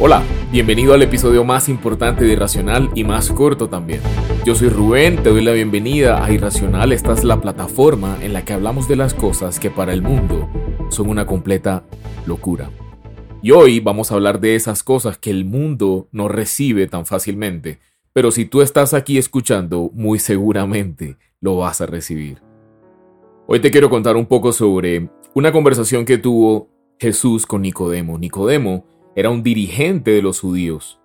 Hola, bienvenido al episodio más importante de Irracional y más corto también. Yo soy Rubén, te doy la bienvenida a Irracional. Esta es la plataforma en la que hablamos de las cosas que para el mundo son una completa locura. Y hoy vamos a hablar de esas cosas que el mundo no recibe tan fácilmente, pero si tú estás aquí escuchando, muy seguramente lo vas a recibir. Hoy te quiero contar un poco sobre una conversación que tuvo Jesús con Nicodemo. Nicodemo era un dirigente de los judíos.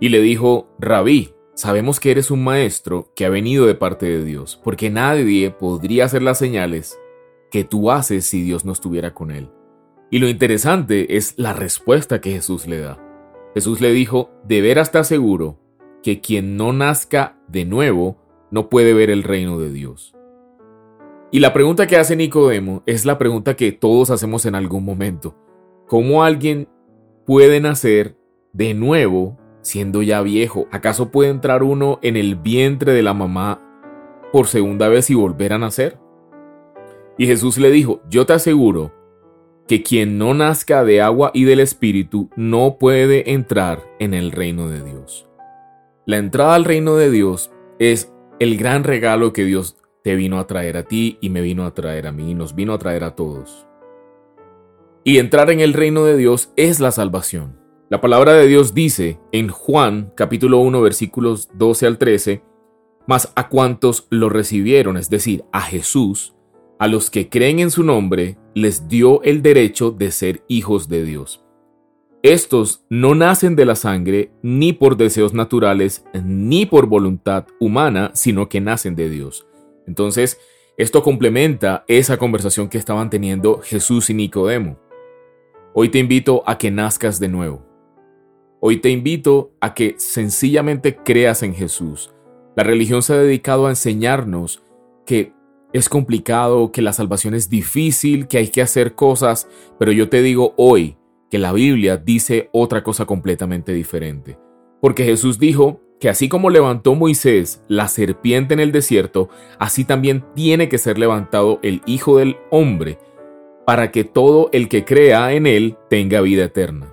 Y le dijo, Rabí, sabemos que eres un maestro que ha venido de parte de Dios, porque nadie podría hacer las señales que tú haces si Dios no estuviera con él. Y lo interesante es la respuesta que Jesús le da. Jesús le dijo, de veras está seguro que quien no nazca de nuevo no puede ver el reino de Dios. Y la pregunta que hace Nicodemo es la pregunta que todos hacemos en algún momento. ¿Cómo alguien puede nacer de nuevo siendo ya viejo? ¿Acaso puede entrar uno en el vientre de la mamá por segunda vez y volver a nacer? Y Jesús le dijo, yo te aseguro que quien no nazca de agua y del Espíritu no puede entrar en el reino de Dios. La entrada al reino de Dios es el gran regalo que Dios te vino a traer a ti y me vino a traer a mí y nos vino a traer a todos. Y entrar en el reino de Dios es la salvación. La palabra de Dios dice en Juan capítulo 1 versículos 12 al 13, mas a cuantos lo recibieron, es decir, a Jesús, a los que creen en su nombre, les dio el derecho de ser hijos de Dios. Estos no nacen de la sangre, ni por deseos naturales, ni por voluntad humana, sino que nacen de Dios. Entonces, esto complementa esa conversación que estaban teniendo Jesús y Nicodemo. Hoy te invito a que nazcas de nuevo. Hoy te invito a que sencillamente creas en Jesús. La religión se ha dedicado a enseñarnos que es complicado, que la salvación es difícil, que hay que hacer cosas, pero yo te digo hoy que la Biblia dice otra cosa completamente diferente. Porque Jesús dijo que así como levantó Moisés la serpiente en el desierto, así también tiene que ser levantado el Hijo del Hombre para que todo el que crea en él tenga vida eterna.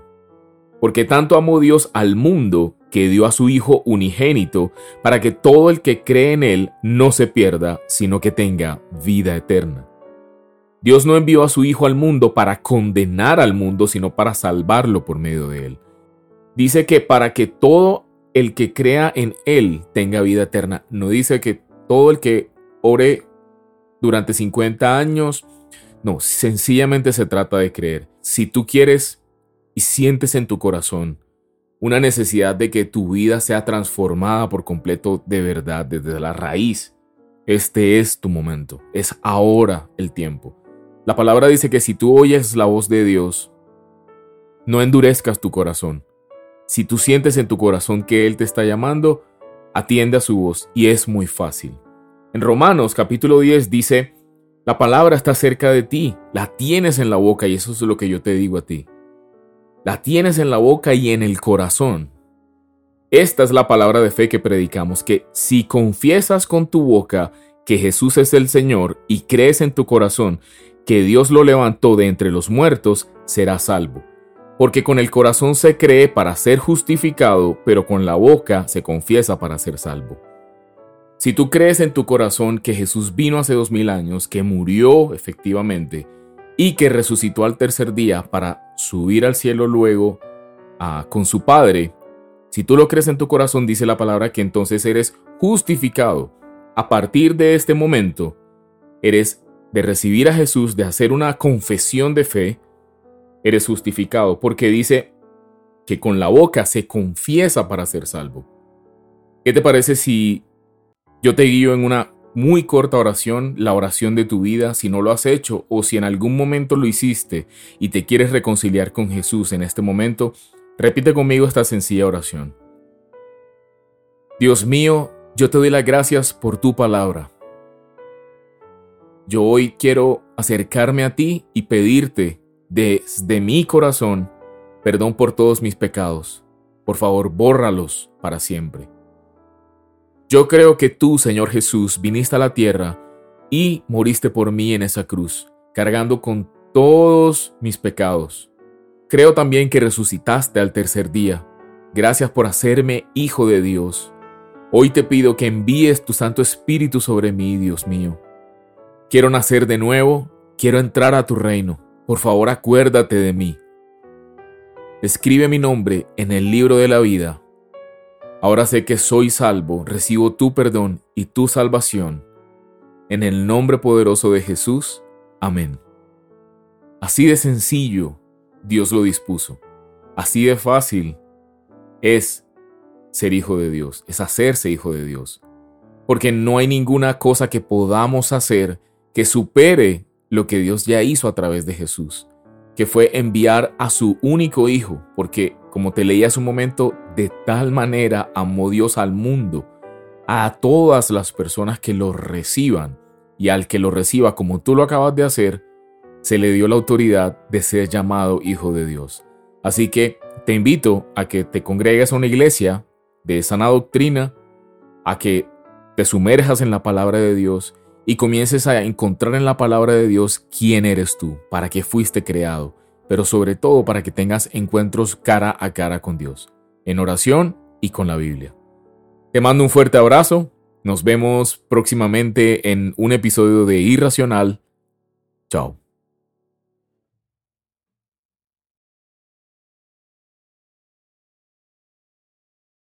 Porque tanto amó Dios al mundo que dio a su Hijo unigénito, para que todo el que cree en él no se pierda, sino que tenga vida eterna. Dios no envió a su Hijo al mundo para condenar al mundo, sino para salvarlo por medio de él. Dice que para que todo el que crea en él tenga vida eterna. No dice que todo el que ore durante 50 años no, sencillamente se trata de creer. Si tú quieres y sientes en tu corazón una necesidad de que tu vida sea transformada por completo de verdad, desde la raíz, este es tu momento. Es ahora el tiempo. La palabra dice que si tú oyes la voz de Dios, no endurezcas tu corazón. Si tú sientes en tu corazón que Él te está llamando, atiende a su voz y es muy fácil. En Romanos capítulo 10 dice, la palabra está cerca de ti, la tienes en la boca y eso es lo que yo te digo a ti. La tienes en la boca y en el corazón. Esta es la palabra de fe que predicamos, que si confiesas con tu boca que Jesús es el Señor y crees en tu corazón que Dios lo levantó de entre los muertos, serás salvo. Porque con el corazón se cree para ser justificado, pero con la boca se confiesa para ser salvo. Si tú crees en tu corazón que Jesús vino hace dos mil años, que murió efectivamente y que resucitó al tercer día para subir al cielo luego ah, con su Padre, si tú lo crees en tu corazón, dice la palabra que entonces eres justificado. A partir de este momento, eres de recibir a Jesús, de hacer una confesión de fe, eres justificado, porque dice que con la boca se confiesa para ser salvo. ¿Qué te parece si yo te guío en una muy corta oración, la oración de tu vida, si no lo has hecho o si en algún momento lo hiciste y te quieres reconciliar con Jesús en este momento, repite conmigo esta sencilla oración. Dios mío, yo te doy las gracias por tu palabra. Yo hoy quiero acercarme a ti y pedirte desde mi corazón perdón por todos mis pecados. Por favor, bórralos para siempre. Yo creo que tú, Señor Jesús, viniste a la tierra y moriste por mí en esa cruz, cargando con todos mis pecados. Creo también que resucitaste al tercer día. Gracias por hacerme hijo de Dios. Hoy te pido que envíes tu Santo Espíritu sobre mí, Dios mío. Quiero nacer de nuevo, quiero entrar a tu reino. Por favor, acuérdate de mí. Escribe mi nombre en el libro de la vida. Ahora sé que soy salvo, recibo tu perdón y tu salvación. En el nombre poderoso de Jesús. Amén. Así de sencillo Dios lo dispuso. Así de fácil es ser hijo de Dios, es hacerse hijo de Dios. Porque no hay ninguna cosa que podamos hacer que supere lo que Dios ya hizo a través de Jesús, que fue enviar a su único hijo, porque como te leí hace un momento, de tal manera amó Dios al mundo, a todas las personas que lo reciban, y al que lo reciba como tú lo acabas de hacer, se le dio la autoridad de ser llamado hijo de Dios. Así que te invito a que te congregues a una iglesia de sana doctrina, a que te sumerjas en la palabra de Dios y comiences a encontrar en la palabra de Dios quién eres tú, para qué fuiste creado, pero sobre todo para que tengas encuentros cara a cara con Dios, en oración y con la Biblia. Te mando un fuerte abrazo, nos vemos próximamente en un episodio de Irracional. Chao.